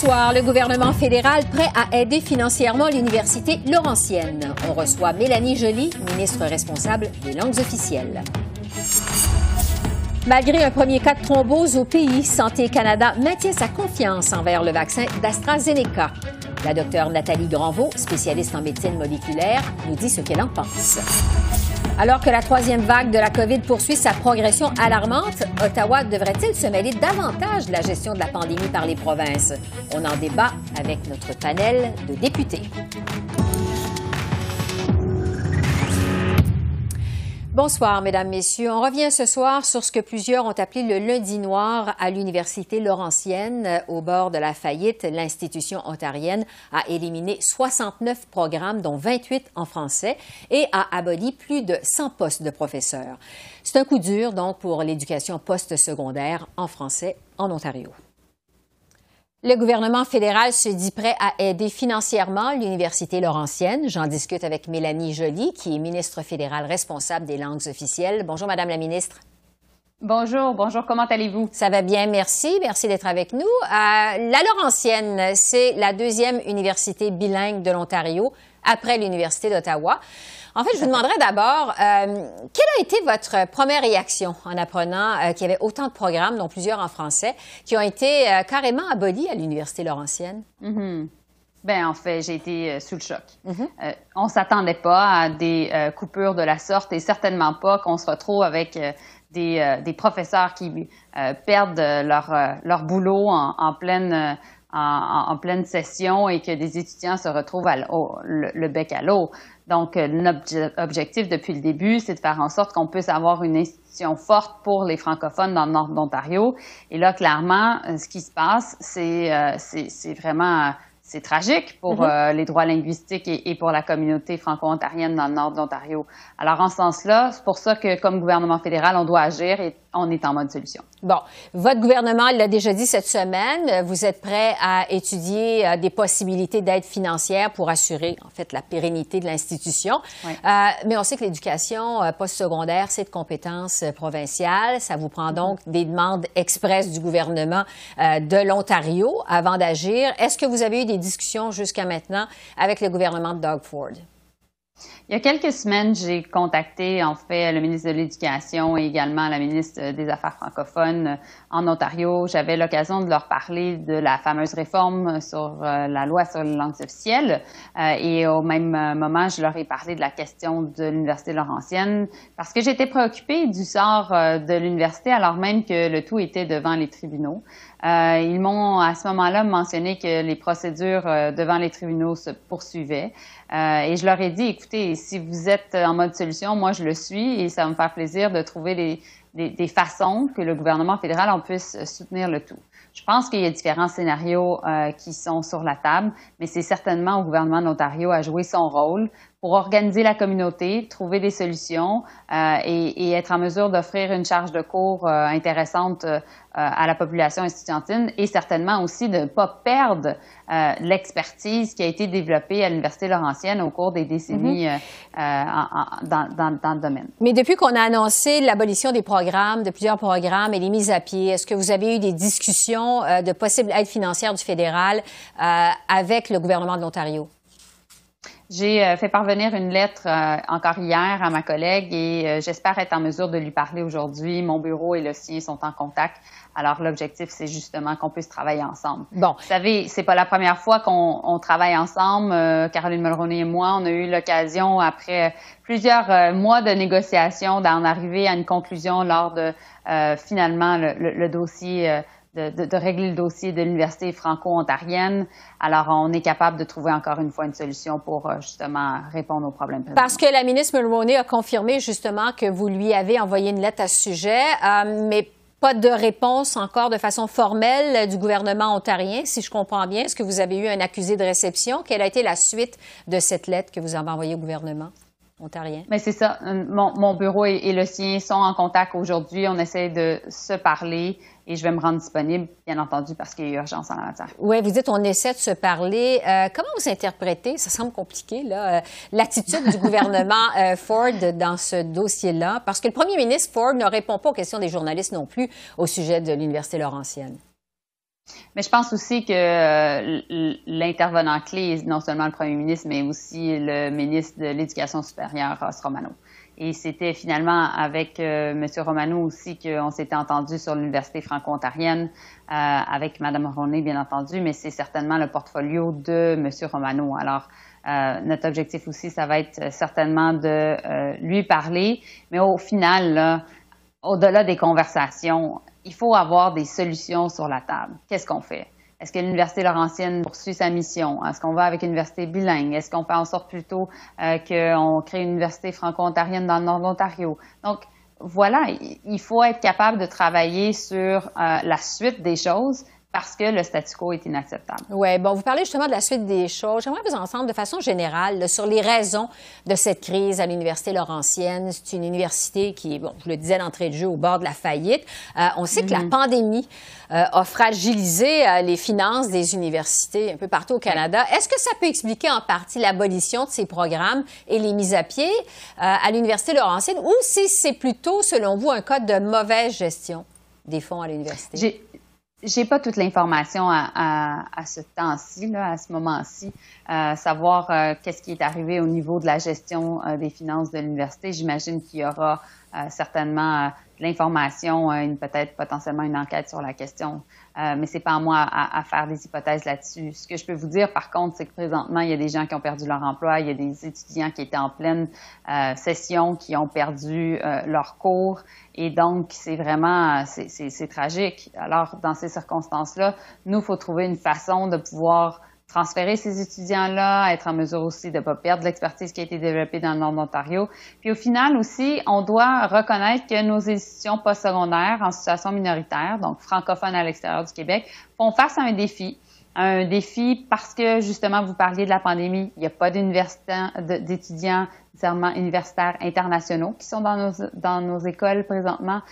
Soir, le gouvernement fédéral prêt à aider financièrement l'Université Laurentienne. On reçoit Mélanie Joly, ministre responsable des langues officielles. Malgré un premier cas de thrombose au pays, Santé Canada maintient sa confiance envers le vaccin d'AstraZeneca. La docteure Nathalie Granvaux, spécialiste en médecine moléculaire, nous dit ce qu'elle en pense. Alors que la troisième vague de la COVID poursuit sa progression alarmante, Ottawa devrait-il se mêler davantage de la gestion de la pandémie par les provinces? On en débat avec notre panel de députés. Bonsoir, Mesdames, Messieurs. On revient ce soir sur ce que plusieurs ont appelé le lundi noir à l'Université Laurentienne. Au bord de la faillite, l'institution ontarienne a éliminé 69 programmes, dont 28 en français, et a aboli plus de 100 postes de professeurs. C'est un coup dur, donc, pour l'éducation postsecondaire en français en Ontario. Le gouvernement fédéral se dit prêt à aider financièrement l'Université Laurentienne. J'en discute avec Mélanie Joly, qui est ministre fédérale responsable des langues officielles. Bonjour, Madame la ministre. Bonjour, bonjour, comment allez-vous? Ça va bien, merci. Merci d'être avec nous. Euh, la Laurentienne, c'est la deuxième université bilingue de l'Ontario après l'Université d'Ottawa. En fait, je vous demanderais d'abord, euh, quelle a été votre première réaction en apprenant euh, qu'il y avait autant de programmes, dont plusieurs en français, qui ont été euh, carrément abolis à l'Université Laurentienne? Mm-hmm. Ben, en fait, j'ai été sous le choc. Mm-hmm. on s'attendait pas à des coupures de la sorte et certainement pas qu'on se retrouve avec des, des, professeurs qui perdent leur, leur boulot en, en pleine en, pleine session et que des étudiants se retrouvent à le, bec à l'eau. Donc, euh, notre objectif depuis le début, c'est de faire en sorte qu'on puisse avoir une institution forte pour les francophones dans le nord d'Ontario. Et là, clairement, euh, ce qui se passe, c'est euh, vraiment c'est tragique pour mm-hmm. les droits linguistiques et, et, pour la communauté franco-ontarienne dans le nord d'Ontario. Alors, en ce sens-là, c'est pour ça que, comme gouvernement fédéral, on doit agir et on est en mode solution. Bon, votre gouvernement l'a déjà dit cette semaine, vous êtes prêt à étudier euh, des possibilités d'aide financière pour assurer en fait la pérennité de l'institution. Euh, mais on sait que l'éducation euh, postsecondaire, c'est de compétences provinciales. Ça vous prend donc mm-hmm. des demandes expresses du gouvernement de l'Ontario avant d'agir. Est-ce que vous avez eu des discussions jusqu'à maintenant avec le gouvernement de Doug Ford? Il y a quelques semaines, j'ai contacté en fait le ministre de l'Éducation et également la ministre des Affaires francophones en Ontario. J'avais l'occasion de leur parler de la fameuse réforme sur euh, la loi sur les langues officielles euh, et au même moment, je leur ai parlé de la question de l'Université Laurentienne parce que j'étais préoccupée du sort euh, de l'université alors même que le tout était devant les tribunaux. Euh, ils m'ont à ce moment-là mentionné que les procédures euh, devant les tribunaux se poursuivaient. Euh, et je leur ai dit, écoutez, si vous êtes en mode solution, moi je le suis et ça va me faire plaisir de trouver les, des, des façons que le gouvernement fédéral en puisse soutenir le tout. Je pense qu'il y a différents scénarios euh, qui sont sur la table, mais c'est certainement au gouvernement d'Ontario à jouer son rôle pour organiser la communauté, trouver des solutions euh, et, et, être en mesure d'offrir une charge de cours euh, intéressante euh, à la population estudiantine et certainement aussi de ne pas perdre euh, l'expertise qui a été développée à l'Université Laurentienne au cours des décennies mm-hmm. dans, dans, dans, le domaine. Mais depuis qu'on a annoncé l'abolition des programmes, de plusieurs programmes et les mises à pied, est-ce que vous avez eu des discussions de possible aide financière du fédéral avec le gouvernement de l'Ontario? J'ai euh, fait parvenir une lettre euh, encore hier à ma collègue et euh, j'espère être en mesure de lui parler aujourd'hui. Mon bureau et le sien sont en contact. Alors l'objectif, c'est justement qu'on puisse travailler ensemble. Bon. Vous savez, c'est pas la première fois qu'on travaille ensemble. Caroline Mulroney et moi, on a eu l'occasion après plusieurs mois de négociations d'en arriver à une conclusion lors de finalement le, le dossier de, de, de, régler le dossier de l'Université franco-ontarienne. Alors, on est capable de trouver encore une fois une solution pour euh, justement répondre aux problèmes. Parce que la ministre Mulroney a confirmé justement que vous lui avez envoyé une lettre à ce sujet, euh, mais pas de réponse encore de façon formelle du gouvernement ontarien, si je comprends bien. Est-ce que vous avez eu un accusé de réception? Quelle a été la suite de cette lettre que vous avez envoyée au gouvernement? ontariens. Mais c'est ça. Mon, bureau et, le sien sont en contact aujourd'hui. On essaie de se parler et je vais me rendre disponible, bien entendu, parce qu'il y a urgence en la matière. Oui, vous dites on essaie de se parler. Euh, comment vous interprétez, ça semble compliqué, là, euh, l'attitude du gouvernement euh, Ford dans ce dossier-là? Parce que le premier ministre Ford ne répond pas aux questions des journalistes non plus au sujet de l'Université Laurentienne. Mais je pense aussi que l'intervenant clé non seulement le premier ministre, mais aussi le ministre de l'Éducation supérieure, Ross Romano. Et c'était finalement avec euh, M. Romano aussi qu'on s'était entendu sur l'Université franco-ontarienne, euh, avec Mme Roney, bien entendu, mais c'est certainement le portfolio de M. Romano. Alors, euh, notre objectif aussi, ça va être certainement de lui parler, mais au final, au-delà des conversations, il faut avoir des solutions sur la table. Qu'est-ce qu'on fait? Est-ce que l'Université Laurentienne poursuit sa mission? Est-ce qu'on va avec une université bilingue? Est-ce qu'on fait en sorte plutôt euh, qu'on crée une université franco-ontarienne dans le nord de l'Ontario? Donc, voilà, il faut être capable de travailler sur euh, la suite des choses, parce que le statu quo est inacceptable. Oui, bon, vous parlez justement de la suite des choses. J'aimerais vous ensemble, de façon générale, sur les raisons de cette crise à l'Université Laurentienne. C'est une université qui bon, je le disais d'entrée de jeu, au bord de la faillite. Euh, on sait que la mhm. pandémie euh, a fragilisé euh, les finances des universités un peu partout au Canada. Est-ce que ça peut expliquer en partie l'abolition de ces programmes et les mises à pied à l'Université Laurentienne ou si c'est plutôt, selon vous, un cas de mauvaise gestion des fonds à l'université? J'ai pas toute l'information à, à, ce temps-ci, à ce moment-ci, euh, savoir euh, qu'est-ce qui est arrivé au niveau de la gestion euh, des finances de l'université. J'imagine qu'il y aura euh, certainement de l'information, peut-être potentiellement une enquête sur la question. Mais c'est pas à moi à, à, faire des hypothèses là-dessus. Ce que je peux vous dire, par contre, c'est que présentement, il y a des gens qui ont perdu leur emploi, il y a des étudiants qui étaient en pleine session qui ont perdu leur cours. Et donc, c'est vraiment, c'est tragique. Alors, dans ces circonstances-là, nous, faut trouver une façon de pouvoir transférer ces étudiants-là, être en mesure aussi de ne pas perdre l'expertise qui a été développée dans le nord d'Ontario. Puis au final aussi, on doit reconnaître que nos institutions postsecondaires en situation minoritaire, donc francophones à l'extérieur du Québec, font face à un défi. Un défi parce que justement, vous parliez de la pandémie, il n'y a pas d'étudiants nécessairement universitaires internationaux qui sont dans nos, écoles présentement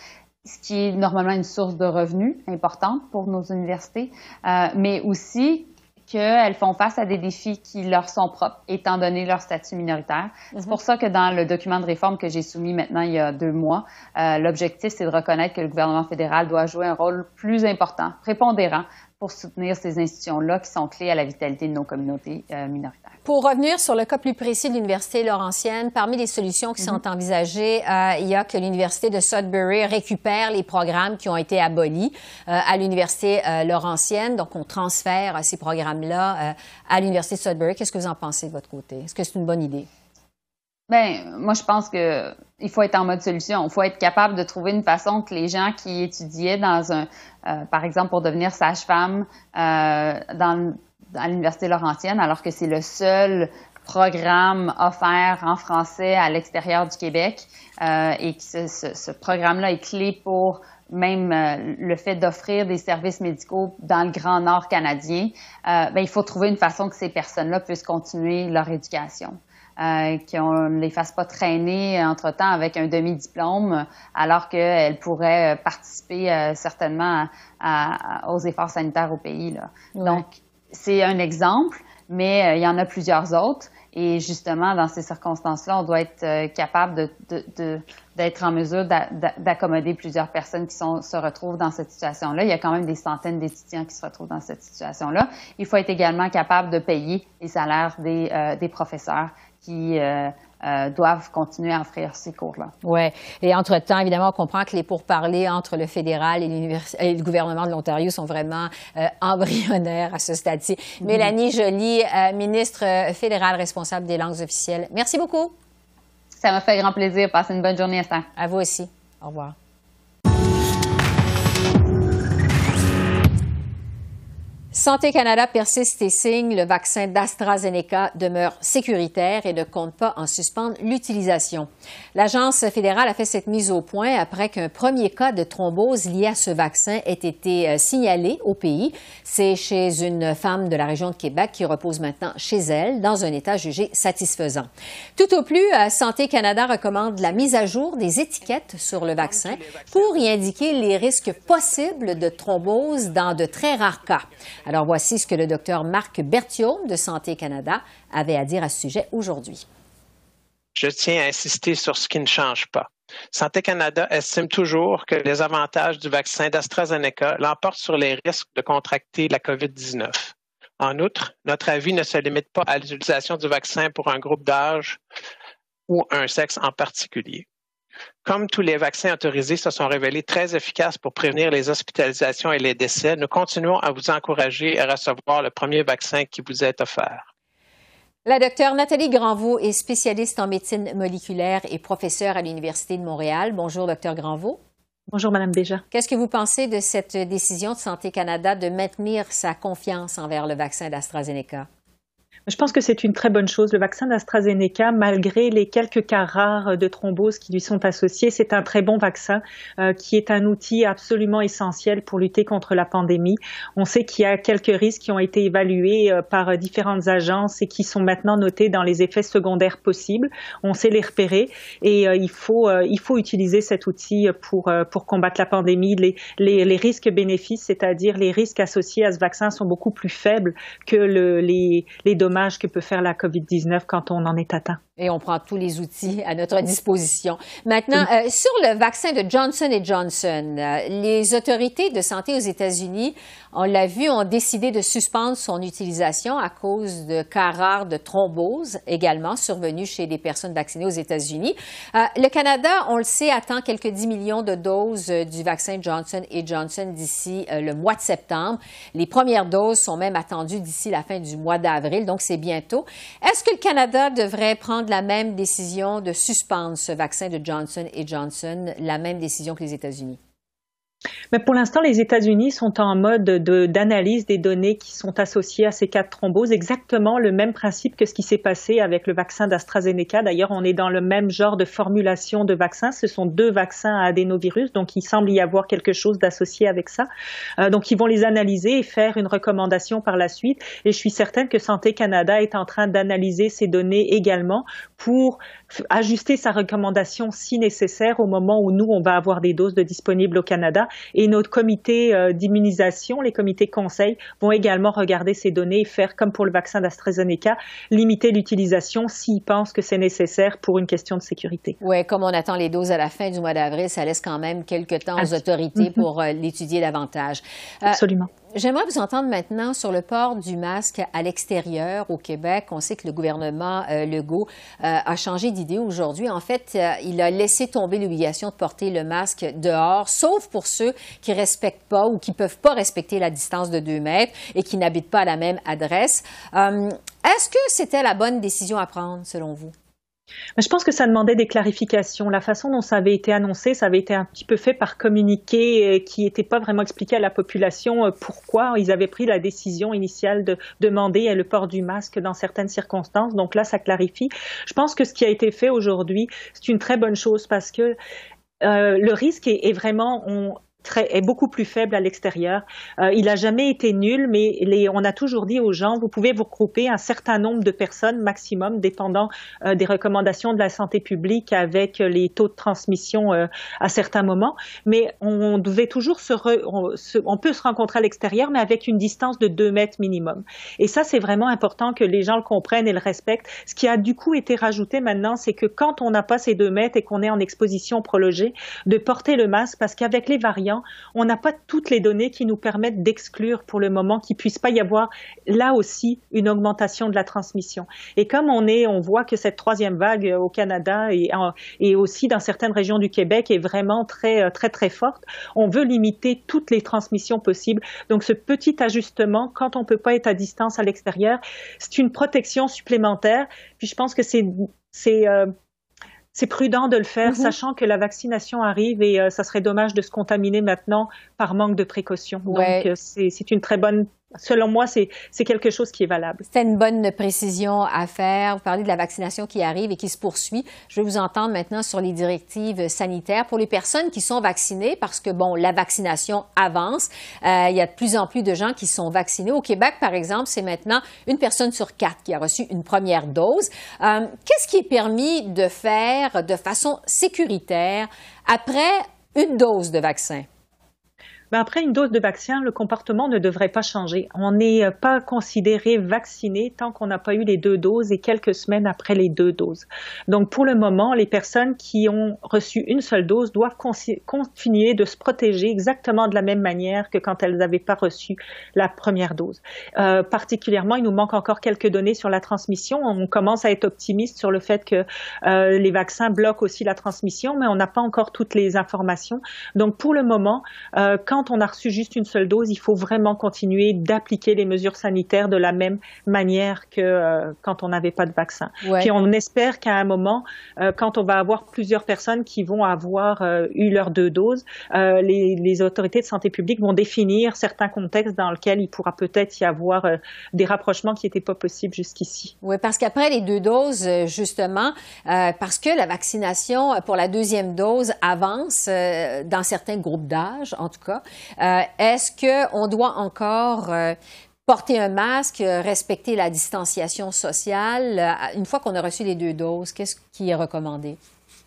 ce qui est normalement une source de revenus importante pour nos universités, euh, mais aussi qu'elles font face à des défis qui leur sont propres, étant donné leur statut minoritaire. C'est mhm. pour ça que dans le document de réforme que j'ai soumis maintenant il y a deux mois, euh, l'objectif, c'est de reconnaître que le gouvernement fédéral doit jouer un rôle plus important, prépondérant pour soutenir ces institutions-là qui sont clés à la vitalité de nos communautés euh, minoritaires. Pour revenir sur le cas plus précis de l'Université Laurentienne, parmi les solutions qui sont mhm. envisagées, euh, il y a que l'Université de Sudbury récupère les programmes qui ont été abolis euh, à l'Université Laurentienne. Donc, on transfère ces programmes-là à l'Université de Sudbury. Qu'est-ce que vous en pensez de votre côté? Est-ce que c'est une bonne idée? Ben, moi, je pense que il faut être en mode solution. Il faut être capable de trouver une façon que les gens qui étudiaient dans un, euh, par exemple, pour devenir sage-femme euh, dans, l'université Laurentienne, alors que c'est le seul programme offert en français à l'extérieur du Québec euh, et que ce, ce, ce programme-là est clé pour même euh, le fait d'offrir des services médicaux dans le Grand Nord canadien, euh, ben, il faut trouver une façon que ces personnes-là puissent continuer leur éducation euh, qu'on ne les fasse pas traîner entre-temps avec un demi-diplôme, alors qu'elles pourraient participer euh, certainement aux efforts sanitaires au pays. Là. Donc, c'est un exemple, mais euh, il y en a plusieurs autres. Et justement, dans ces circonstances-là, on doit être euh, capable de, d'être en mesure d'accommoder plusieurs personnes qui sont, se retrouvent dans cette situation-là. Il y a quand même des centaines d'étudiants qui se retrouvent dans cette situation-là. Il faut être également capable de payer les salaires des, euh, des professeurs qui euh, euh, doivent continuer à offrir ces cours-là. Oui. Et entre-temps, évidemment, on comprend que les pourparlers entre le fédéral et, le gouvernement de l'Ontario sont vraiment euh, embryonnaires à ce stade-ci. Mm-hmm. Mélanie Joly, ministre fédérale responsable des langues officielles. Merci beaucoup. Ça m'a fait grand plaisir. Passez une bonne journée, Esther. À vous aussi. Au revoir. Santé Canada persiste et signe. Le vaccin d'AstraZeneca demeure sécuritaire et ne compte pas en suspendre l'utilisation. L'Agence fédérale a fait cette mise au point après qu'un premier cas de thrombose lié à ce vaccin ait été euh, signalé au pays. C'est chez une femme de la région de Québec qui repose maintenant chez elle dans un état jugé satisfaisant. Tout au plus, euh, Santé Canada recommande la mise à jour des étiquettes sur le vaccin pour y indiquer les risques possibles de thrombose dans de très rares cas. Alors voici ce que le docteur Marc Berthiaume de Santé Canada avait à dire à ce sujet aujourd'hui. Je tiens à insister sur ce qui ne change pas. Santé Canada estime toujours que les avantages du vaccin d'AstraZeneca l'emportent sur les risques de contracter la COVID-19. En outre, notre avis ne se limite pas à l'utilisation du vaccin pour un groupe d'âge ou un sexe en particulier. Comme tous les vaccins autorisés se sont révélés très efficaces pour prévenir les hospitalisations et les décès, nous continuons à vous encourager à recevoir le premier vaccin qui vous est offert. La docteure Nathalie Granvaux est spécialiste en médecine moléculaire et professeure à l'Université de Montréal. Bonjour, docteur Granvaux. Bonjour, Madame Béja. Qu'est-ce que vous pensez de cette décision de Santé Canada de maintenir sa confiance envers le vaccin d'AstraZeneca? Je pense que c'est une très bonne chose. Le vaccin d'AstraZeneca, malgré les quelques cas rares de thrombose qui lui sont associés, c'est un très bon vaccin euh, qui est un outil absolument essentiel pour lutter contre la pandémie. On sait qu'il y a quelques risques qui ont été évalués euh, par différentes agences et qui sont maintenant notés dans les effets secondaires possibles. On sait les repérer et euh, il faut il faut utiliser cet outil pour pour combattre la pandémie. Les les, les risques bénéfices, c'est-à-dire les risques associés à ce vaccin, sont beaucoup plus faibles que le, les les dommages que peut faire la COVID-19 quand on en est atteint. Et on prend tous les outils à notre disposition. Maintenant, euh, sur le vaccin de Johnson Johnson, euh, les autorités de santé aux États-Unis, on l'a vu, ont décidé de suspendre son utilisation à cause de cas rares de thrombose également survenus chez des personnes vaccinées aux États-Unis. Euh, le Canada, on le sait, attend quelques 10 millions de doses du vaccin Johnson Johnson d'ici le mois de septembre. Les premières doses sont même attendues d'ici la fin du mois d'avril, donc c'est bientôt. Est-ce que le Canada devrait prendre la même décision de suspendre ce vaccin de Johnson Johnson, la même décision que les États-Unis? Mais pour l'instant, les États-Unis sont en mode d'analyse des données qui sont associées à ces cas de thrombose, exactement le même principe que ce qui s'est passé avec le vaccin d'AstraZeneca. D'ailleurs, on est dans le même genre de formulation de vaccin. Ce sont deux vaccins à adénovirus, donc il semble y avoir quelque chose d'associé avec ça. Euh, donc, ils vont les analyser et faire une recommandation par la suite. Et je suis certaine que Santé Canada est en train d'analyser ces données également pour ajuster sa recommandation si nécessaire au moment où nous, on va avoir des doses de disponibles au Canada. Et notre comité euh, d'immunisation, les comités conseils, vont également regarder ces données et faire comme pour le vaccin d'AstraZeneca, limiter l'utilisation s'ils pensent que c'est nécessaire pour une question de sécurité. Oui, comme on attend les doses à la fin du mois d'avril, ça laisse quand même quelques temps aux autorités mm-hmm. pour euh, l'étudier davantage. Euh, Absolument. J'aimerais vous entendre maintenant sur le port du masque à l'extérieur au Québec. On sait que le gouvernement euh, Legault euh, a changé d'idée aujourd'hui. En fait, euh, il a laissé tomber l'obligation de porter le masque dehors, sauf pour ceux qui respectent pas ou qui peuvent pas respecter la distance de deux mètres et qui n'habitent pas à la même adresse. Est-ce que c'était la bonne décision à prendre, selon vous? Je pense que ça demandait des clarifications. La façon dont ça avait été annoncé, ça avait été un petit peu fait par communiqué euh, qui n'était pas vraiment expliqué à la population euh, pourquoi ils avaient pris la décision initiale de demander le port du masque dans certaines circonstances. Donc là, ça clarifie. Je pense que ce qui a été fait aujourd'hui, c'est une très bonne chose parce que euh, le risque est, vraiment, est beaucoup plus faible à l'extérieur. Euh, il n'a jamais été nul, mais les, on a toujours dit aux gens, vous pouvez vous regrouper un certain nombre de personnes maximum, dépendant euh, des recommandations de la santé publique avec les taux de transmission euh, à certains moments. Mais on, devait toujours se, on, peut se rencontrer à l'extérieur, mais avec une distance de deux mètres minimum. Et ça, c'est vraiment important que les gens le comprennent et le respectent. Ce qui a du coup été rajouté maintenant, c'est que quand on n'a pas ces deux mètres et qu'on est en exposition prolongée, de porter le masque, parce qu'avec les variants, on n'a pas toutes les données qui nous permettent d'exclure pour le moment qu'il puisse pas y avoir là aussi une augmentation de la transmission. Et comme on est, on voit que cette troisième vague au Canada et, aussi dans certaines régions du Québec est vraiment très très très forte, on veut limiter toutes les transmissions possibles. Donc ce petit ajustement, quand on peut pas être à distance à l'extérieur, c'est une protection supplémentaire. Puis je pense que c'est c'est euh, c'est prudent de le faire, mm-hmm. sachant que la vaccination arrive et euh, ça serait dommage de se contaminer maintenant par manque de précaution. Donc, euh, c'est une très bonne selon moi, c'est quelque chose qui est valable. C'est une bonne précision à faire. Vous parlez de la vaccination qui arrive et qui se poursuit. Je vais vous entendre maintenant sur les directives sanitaires pour les personnes qui sont vaccinées parce que, bon, la vaccination avance. Euh, il y a de plus en plus de gens qui sont vaccinés. Au Québec, par exemple, c'est maintenant une personne sur quatre qui a reçu une première dose. Euh, qu'est-ce qui est permis de faire de façon sécuritaire après une dose de vaccin? Ben, après une dose de vaccin, le comportement ne devrait pas changer. On n'est euh, pas considéré vacciné tant qu'on n'a pas eu les deux doses et quelques semaines après les deux doses. Donc pour le moment, les personnes qui ont reçu une seule dose doivent continuer de se protéger exactement de la même manière que quand elles n'avaient pas reçu la première dose. Euh, particulièrement, il nous manque encore quelques données sur la transmission. On commence à être optimiste sur le fait que euh, les vaccins bloquent aussi la transmission, mais on n'a pas encore toutes les informations. Donc pour le moment, euh, quand quand on a reçu juste une seule dose, il faut vraiment continuer d'appliquer les mesures sanitaires de la même manière que euh, quand on n'avait pas de vaccin. Puis on espère qu'à un moment, euh, quand on va avoir plusieurs personnes qui vont avoir euh, eu leurs deux doses, les, les, autorités de santé publique vont définir certains contextes dans lesquels il pourra peut-être y avoir des rapprochements qui n'étaient pas possibles jusqu'ici. Oui, parce qu'après les deux doses, justement, parce que la vaccination pour la deuxième dose avance dans certains groupes d'âge, en tout cas, euh, est-ce qu'on doit encore euh, porter un masque, respecter la distanciation sociale? Euh, une fois qu'on a reçu les deux doses? Qu'est-ce qui est recommandé?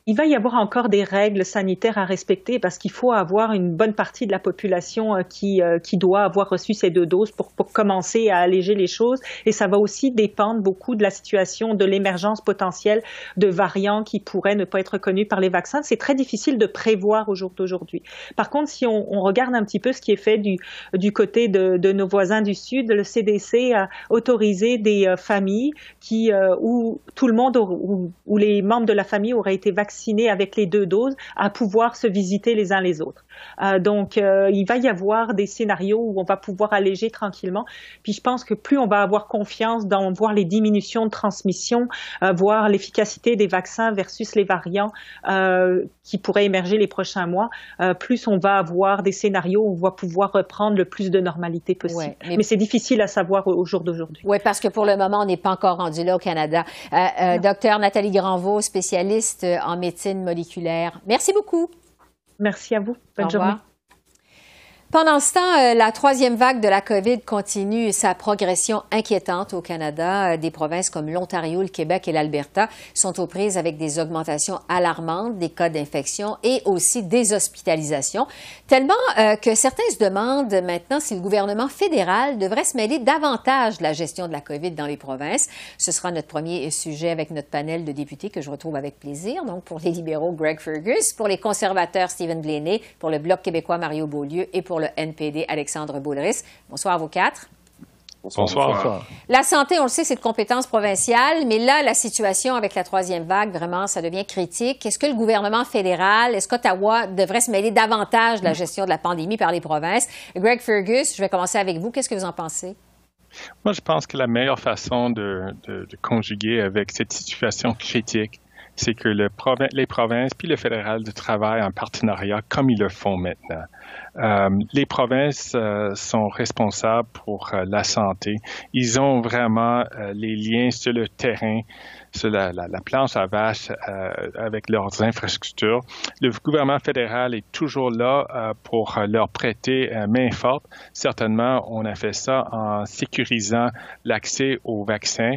Il va y avoir encore des règles sanitaires à respecter parce qu'il faut avoir une bonne partie de la population euh, qui, euh, qui doit avoir reçu ces deux doses pour, pour commencer à alléger les choses. Et ça va aussi dépendre beaucoup de la situation, de l'émergence potentielle de variants qui pourraient ne pas être connus par les vaccins. C'est très difficile de prévoir au jour d'aujourd'hui. Par contre, si on, regarde un petit peu ce qui est fait du, du côté de, de, nos voisins du Sud, le CDC a autorisé des euh, familles qui, où tout le monde, où, où les membres de la famille auraient été vaccinés vaccinés avec les deux doses à pouvoir se visiter les uns les autres. Euh, donc, euh, il va y avoir des scénarios où on va pouvoir alléger tranquillement. Puis, je pense que plus on va avoir confiance dans voir les diminutions de transmission, euh, voir l'efficacité des vaccins versus les variants qui pourraient émerger les prochains mois, plus on va avoir des scénarios où on va pouvoir reprendre le plus de normalité possible. mais, c'est difficile à savoir au, jour d'aujourd'hui. Oui, parce que pour le moment, on n'est pas encore rendu là au Canada. docteur Nathalie Granvaux, spécialiste en médecine moléculaire. Merci beaucoup. Merci à vous. Bonne journée. Pendant ce temps, euh, la troisième vague de la COVID continue sa progression inquiétante au Canada. Euh, des provinces comme l'Ontario, le Québec et l'Alberta sont aux prises avec des augmentations alarmantes des cas d'infection et aussi des hospitalisations, tellement euh, que certains se demandent maintenant si le gouvernement fédéral devrait se mêler davantage de la gestion de la COVID dans les provinces. Ce sera notre premier sujet avec notre panel de députés que je retrouve avec plaisir. Donc, pour les libéraux, Greg Fergus, pour les conservateurs, Stephen Blaney, pour le Bloc québécois, Mario Beaulieu et pour le NPD Alexandre Boulris. Bonsoir à vous quatre. Bonsoir. La santé, on le sait, c'est de compétence provinciale, mais là, la situation avec la troisième vague, vraiment, ça devient critique. Est-ce que le gouvernement fédéral, est-ce qu'Ottawa devrait se mêler davantage de la gestion de la pandémie par les provinces? Greg Fergus, je vais commencer avec vous. Qu'est-ce que vous en pensez? Moi, je pense que la meilleure façon de, de conjuguer avec cette situation critique, c'est que le les provinces puis le fédéral de travail en partenariat comme ils le font maintenant. Euh, les provinces euh, sont responsables pour euh, la santé. Ils ont vraiment les liens sur le terrain sur la, la, la planche à vache avec leurs infrastructures. Le gouvernement fédéral est toujours là pour leur prêter main forte. Certainement, on a fait ça en sécurisant l'accès aux vaccins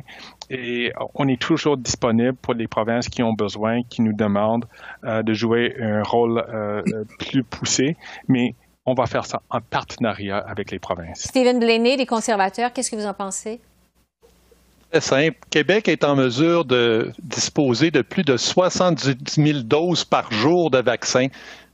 et on est toujours disponible pour les provinces qui ont besoin, qui nous demandent de jouer un rôle plus poussé, mais on va faire ça en partenariat avec les provinces. Stephen Blaney, des conservateurs, qu'est-ce que vous en pensez? simple. Québec est en mesure de disposer de plus de 70 000 doses par jour de vaccins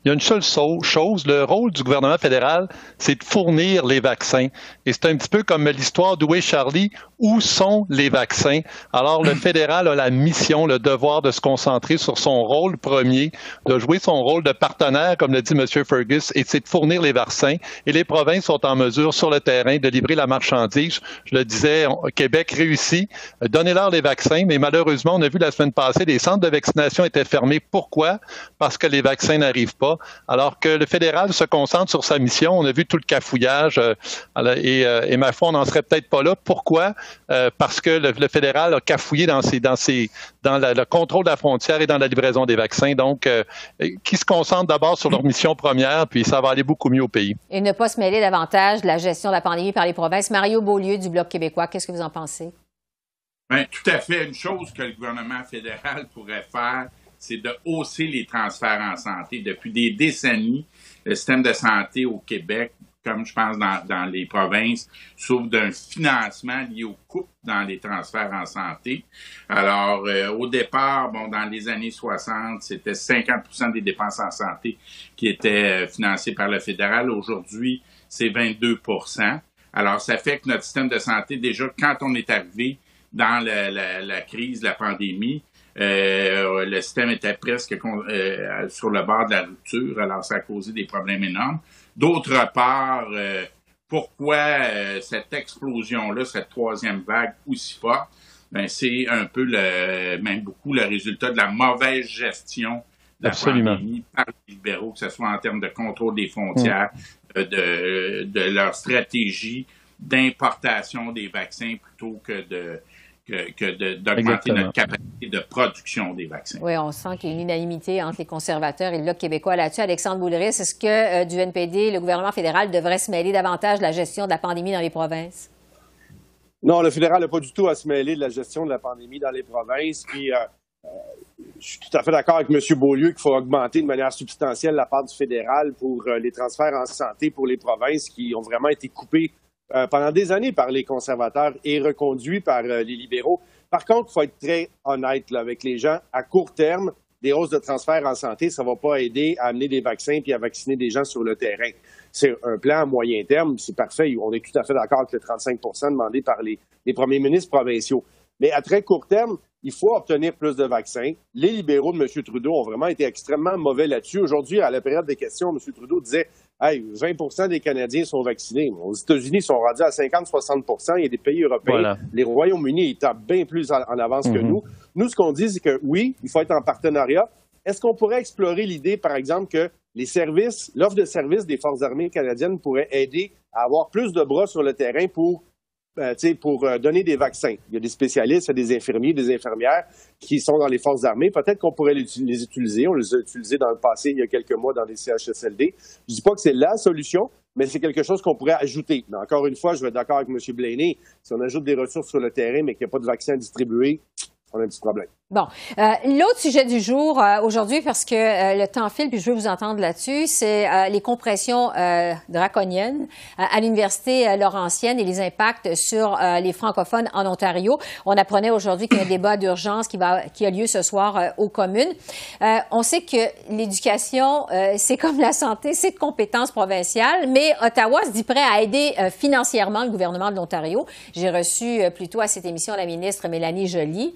il y a une seule chose, le rôle du gouvernement fédéral, c'est de fournir les vaccins. Et c'est un petit peu comme l'histoire est Charlie, où sont les vaccins? Alors, le fédéral a la mission, le devoir de se concentrer sur son rôle premier, de jouer son rôle de partenaire, comme le dit M. Fergus, et c'est de fournir les vaccins. Et les provinces sont en mesure, sur le terrain, de livrer la marchandise. Je le disais, Québec réussit. Donnez-leur les vaccins, mais malheureusement, on a vu la semaine passée, les centres de vaccination étaient fermés. Pourquoi? Parce que les vaccins n'arrivent pas. Pas, alors que le fédéral se concentre sur sa mission. On a vu tout le cafouillage euh, et, euh, et, ma foi, on n'en serait peut-être pas là. Pourquoi? Euh, parce que le, fédéral a cafouillé dans, ses, dans, ses, dans le contrôle de la frontière et dans la livraison des vaccins. Donc, qui se concentre d'abord sur leur mission première, puis ça va aller beaucoup mieux au pays. Et ne pas se mêler davantage de la gestion de la pandémie par les provinces. Mario Beaulieu du Bloc québécois, qu'est-ce que vous en pensez? Bien, tout à fait. Une chose que le gouvernement fédéral pourrait faire, c'est de hausser les transferts en santé. Depuis des décennies, le système de santé au Québec, comme je pense dans, les provinces, souffre d'un financement lié au coût dans les transferts en santé. Alors, euh, au départ, bon, dans les années 60, c'était 50% des dépenses en santé qui étaient euh, financées par le fédéral. Aujourd'hui, c'est 22% Alors, ça fait que notre système de santé, déjà, quand on est arrivé, dans la, crise, la pandémie, euh, le système était presque euh, sur le bord de la rupture, alors ça a causé des problèmes énormes. D'autre part, euh, pourquoi cette explosion-là, cette troisième vague aussi forte? Ben, c'est un peu le, même beaucoup le résultat de la mauvaise gestion de la pandémie par les libéraux, que ce soit en termes de contrôle des frontières, de, de leur stratégie d'importation des vaccins plutôt que de que, d'augmenter notre capacité de production des vaccins. Oui, on sent qu'il y a une unanimité entre les conservateurs et le Bloc québécois là-dessus. Alexandre Boulris, est-ce que euh, du NPD, le gouvernement fédéral devrait se mêler davantage de la gestion de la pandémie dans les provinces? Non, le fédéral n'a pas du tout à se mêler de la gestion de la pandémie dans les provinces. Puis, euh, euh, je suis tout à fait d'accord avec M. Beaulieu qu'il faut augmenter de manière substantielle la part du fédéral pour les transferts en santé pour les provinces qui ont vraiment été coupés euh, pendant des années par les conservateurs et reconduit par euh, les libéraux. Par contre, il faut être très honnête avec les gens. À court terme, des hausses de transfert en santé, ça ne va pas aider à amener des vaccins et à vacciner des gens sur le terrain. C'est un plan à moyen terme, c'est parfait. On est tout à fait d'accord avec le 35% demandé par les, les premiers ministres provinciaux. Mais à très court terme, il faut obtenir plus de vaccins. Les libéraux de M. Trudeau ont vraiment été extrêmement mauvais là-dessus. Aujourd'hui, à la période des questions, M. Trudeau disait Hey, 20 des Canadiens sont vaccinés. Aux États-Unis, ils sont rendus à 50-60 Il y a des pays européens. Les Royaumes-Unis étant bien plus en, avance que mhm. nous. Nous, ce qu'on dit, c'est que oui, il faut être en partenariat. Est-ce qu'on pourrait explorer l'idée, par exemple, que les services, l'offre de services des Forces armées canadiennes pourrait aider à avoir plus de bras sur le terrain pour pour euh, donner des vaccins. Il y a des spécialistes, il y a des infirmiers, des infirmières qui sont dans les forces armées. Peut-être qu'on pourrait les, utiliser. On les a utilisés dans le passé, il y a quelques mois, dans les CHSLD. Je ne dis pas que c'est la solution, mais c'est quelque chose qu'on pourrait ajouter. Mais encore une fois, je vais être d'accord avec M. Blaney. Si on ajoute des ressources sur le terrain, mais qu'il n'y a pas de vaccins distribués, on a un petit problème. Bon, euh, l'autre sujet du jour euh, aujourd'hui, parce que euh, le temps file, puis je veux vous entendre là-dessus, c'est les compressions draconiennes à l'université Laurentienne et les impacts sur les francophones en Ontario. On apprenait aujourd'hui qu'il y a un débat d'urgence qui va qui a lieu ce soir aux communes. on sait que l'éducation, c'est comme la santé, c'est de compétence provinciale, mais Ottawa se dit prêt à aider financièrement le gouvernement de l'Ontario. J'ai reçu plutôt à cette émission la ministre Mélanie Joly.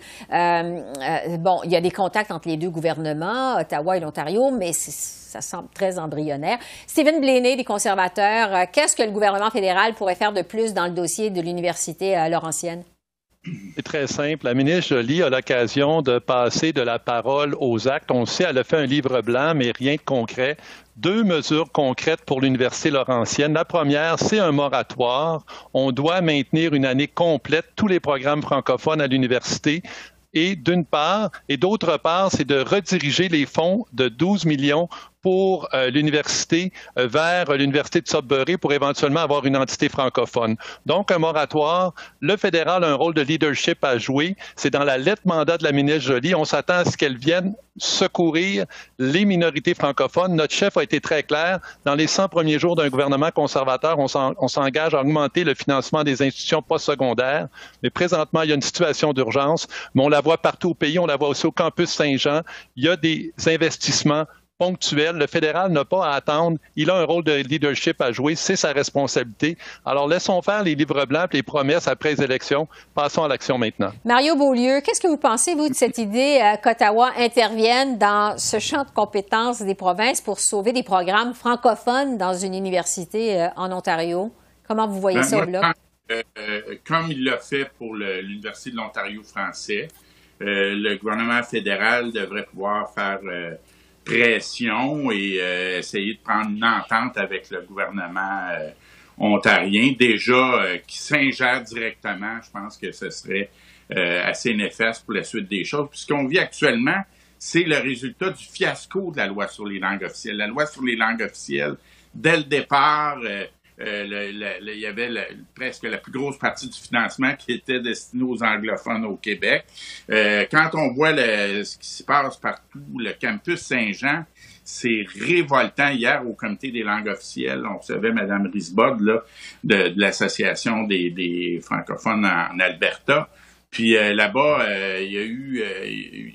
Euh, bon, il y a des contacts entre les deux gouvernements, Ottawa et l'Ontario, mais ça semble très embryonnaire. Stephen Blaney, des conservateurs, euh, qu'est-ce que le gouvernement fédéral pourrait faire de plus dans le dossier de l'Université euh, Laurentienne? C'est très simple. La ministre Jolie a l'occasion de passer de la parole aux actes. On sait, elle a fait un livre blanc, mais rien de concret. Deux mesures concrètes pour l'Université Laurentienne. La première, c'est un moratoire. On doit maintenir une année complète tous les programmes francophones à l'université et d'une part, et d'autre part, c'est de rediriger les fonds de 12 millions pour euh, l'université euh, vers l'université de Sudbury pour éventuellement avoir une entité francophone. Donc, un moratoire. Le fédéral a un rôle de leadership à jouer. C'est dans la lettre mandat de la ministre Jolie. On s'attend à ce qu'elle vienne secourir les minorités francophones. Notre chef a été très clair. Dans les 100 premiers jours d'un gouvernement conservateur, on s'engage à augmenter le financement des institutions postsecondaires. Mais présentement, il y a une situation d'urgence. Mais on la voit partout au pays. On la voit aussi au campus Saint-Jean. Il y a des investissements ponctuel. Le fédéral n'a pas à attendre. Il a un rôle de leadership à jouer. C'est sa responsabilité. Alors, laissons faire les livres blancs les promesses après les élections. Passons à l'action maintenant. Mario Beaulieu, qu'est-ce que vous pensez, vous, de cette idée euh, qu'Ottawa intervienne dans ce champ de compétences des provinces pour sauver des programmes francophones dans une université euh, en Ontario? Comment vous voyez ben, ça au bloc? Euh, comme il l'a fait pour l'Université de l'Ontario français, le gouvernement fédéral devrait pouvoir faire pression et essayer de prendre une entente avec le gouvernement ontarien. Déjà, qui s'ingère directement, je pense que ce serait assez néfaste pour la suite des choses. Puisqu'on vit actuellement, c'est le résultat du fiasco de la loi sur les langues officielles. La loi sur les langues officielles, dès le départ, euh, euh, il y avait presque la plus grosse partie du financement qui était destiné aux anglophones au Québec. Euh, quand on voit ce qui se passe partout, le campus Saint-Jean, c'est révoltant. Hier, au comité des langues officielles, on recevait Mme Risbod de, l'Association des, francophones en, Alberta. Puis là-bas, il y a eu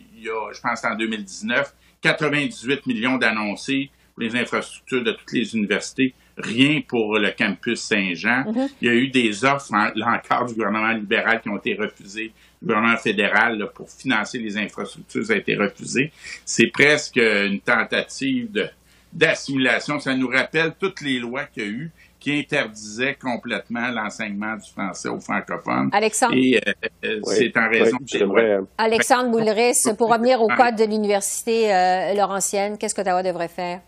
je pense, en 2019, 98 millions d'annoncés pour les infrastructures de toutes les universités, rien pour le campus Saint-Jean. Mm-hmm. Il y a eu des offres, là encore, du gouvernement libéral qui ont été refusées. Le gouvernement fédéral, pour financer les infrastructures, ça a été refusé. C'est presque une tentative d'assimilation. Ça nous rappelle toutes les lois qu'il y a eu qui interdisait complètement l'enseignement du français aux francophones. Alexandre. Et euh, euh, c'est en raison de Alexandre Boulris, pour revenir au code de l'Université euh, Laurentienne, qu'est-ce qu'Ottawa devrait faire?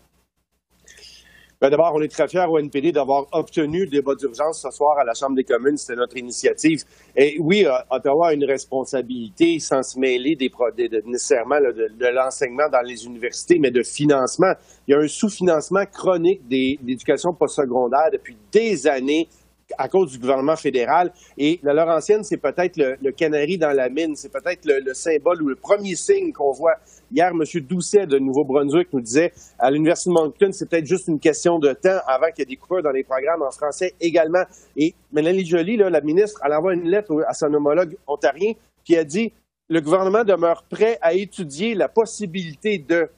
Ben, d'abord, on est très fiers au NPD d'avoir obtenu le débat d'urgence ce soir à la Chambre des communes. C'était notre initiative. Et oui, euh, Ottawa a une responsabilité sans se mêler des, nécessairement de, l'enseignement dans les universités, mais de financement. Il y a un sous-financement chronique des, d'éducation postsecondaire depuis des années à cause du gouvernement fédéral. Et la Laurentienne, c'est peut-être le, canari dans la mine, c'est peut-être le, symbole ou le premier signe qu'on voit. Hier, M. Doucet de Nouveau-Brunswick nous disait à l'Université de Moncton, c'est peut-être juste une question de temps avant qu'il y ait des coupures dans les programmes en français également. Et Mélanie Joly, la ministre, elle envoie une lettre à son homologue ontarien qui a dit le gouvernement demeure prêt à étudier la possibilité de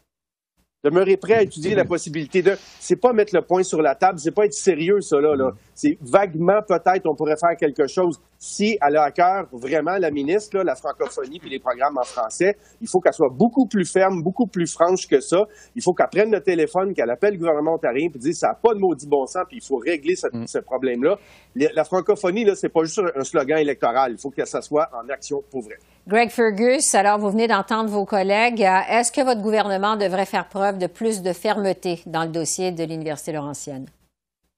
Demeurer prêt à étudier la possibilité de. C'est pas mettre le point sur la table, c'est pas être sérieux, ça, là. là. C'est vaguement, peut-être, on pourrait faire quelque chose. Si elle a à cœur vraiment la ministre, la francophonie puis les programmes en français, il faut qu'elle soit beaucoup plus ferme, beaucoup plus franche que ça. Il faut qu'elle prenne le téléphone, qu'elle appelle le gouvernement ontarien puis dise ça n'a pas de maudit bon sens puis il faut régler ce, mm. problème-là. La francophonie, là, c'est pas juste un slogan électoral. Il faut que ça soit en action pour vrai. Greg Fergus, alors vous venez d'entendre vos collègues. Est-ce que votre gouvernement devrait faire preuve de plus de fermeté dans le dossier de l'Université Laurentienne?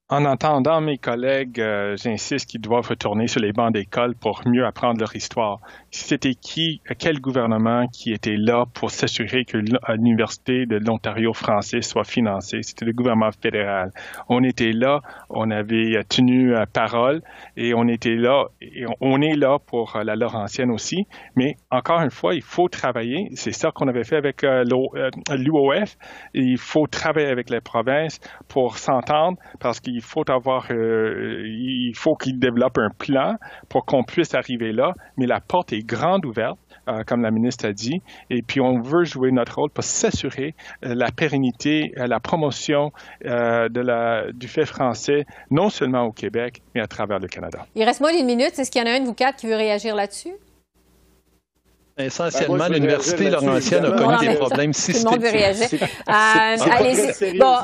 En entendant mes collègues, euh, j'insiste qu'ils doivent retourner sur les bancs d'école pour mieux apprendre leur histoire. C'était qui, quel gouvernement qui était là pour s'assurer que l'Université de l'Ontario français soit financée? C'était le gouvernement fédéral. On était là, on avait tenu parole et on était là, et on est là pour la Laurentienne aussi. Mais encore une fois, il faut travailler. C'est ça qu'on avait fait avec euh, l'UOF. Il faut travailler avec les provinces pour s'entendre parce qu'il il faut avoir, euh, il faut qu'il développe un plan pour qu'on puisse arriver là. Mais la porte est grande ouverte. Euh, comme la ministre a dit, et puis on veut jouer notre rôle pour s'assurer euh, la pérennité, la promotion de la, du fait français, non seulement au Québec, mais à travers le Canada. Il reste moins d'une minute. Est-ce qu'il y en a un de vous quatre qui veut réagir là-dessus? Essentiellement, ben, l'Université Laurentienne a connu des problèmes systémiques. Tout le monde veut réagir. Euh, allez-y. Bon,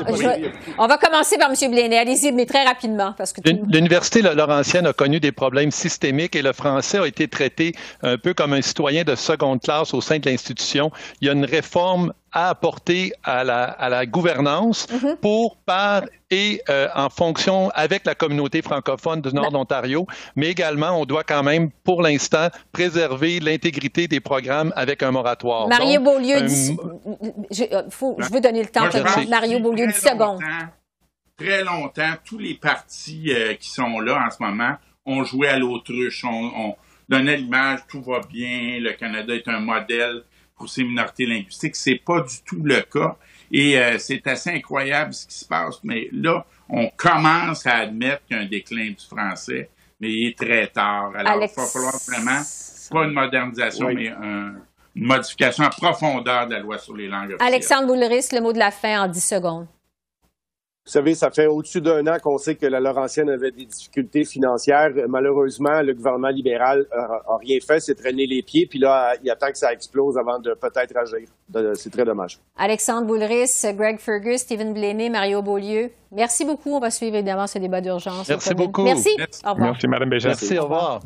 on va commencer par M. Bléné. Allez-y, mais très rapidement. parce que L'Université Laurentienne a connu des problèmes systémiques et le français a été traité un peu comme un citoyen de seconde classe au sein de l'institution. Il y a une réforme à apporter à la, à la gouvernance mm-hmm. pour, par et euh, en fonction avec la communauté francophone du Nord d'Ontario, mais également, on doit quand même, pour l'instant, préserver l'intégrité des programmes avec un moratoire. Mario Beaulieu, je, faut, je veux donner le temps à Mario Beaulieu, 10 secondes. Très longtemps, tous les partis euh, qui sont là en ce moment ont joué à l'autruche, on, on donnait l'image, tout va bien, le Canada est un modèle ces minorités linguistiques. C'est pas du tout le cas. Et euh, c'est assez incroyable ce qui se passe. Mais là, on commence à admettre qu'il y a un déclin du français, mais il est très tard. Alors, il va falloir vraiment, pas une modernisation, mais une modification en profondeur de la loi sur les langues officielles. Alexandre Boulris, le mot de la fin en 10 secondes. Vous savez, ça fait au-dessus d'un an qu'on sait que la Laurentienne avait des difficultés financières. Malheureusement, le gouvernement libéral n'a rien fait, c'est traîner les pieds, puis là, il attend que ça explose avant de peut-être agir. C'est très dommage. Alexandre Boulris, Greg Fergus, Stephen Blaney, Mario Beaulieu, merci beaucoup. On va suivre évidemment ce débat d'urgence. Merci beaucoup. Merci. Au revoir. Merci, Mme Béja. Merci, au revoir.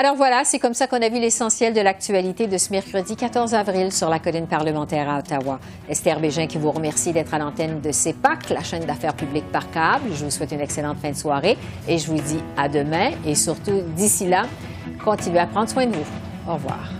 Alors voilà, c'est comme ça qu'on a vu l'essentiel de l'actualité de ce mercredi 14 avril sur la colline parlementaire à Ottawa. Esther Bégin qui vous remercie d'être à l'antenne de CEPAC, la chaîne d'affaires publiques par câble. Je vous souhaite une excellente fin de soirée et je vous dis à demain et surtout d'ici là, continuez à prendre soin de vous. Au revoir.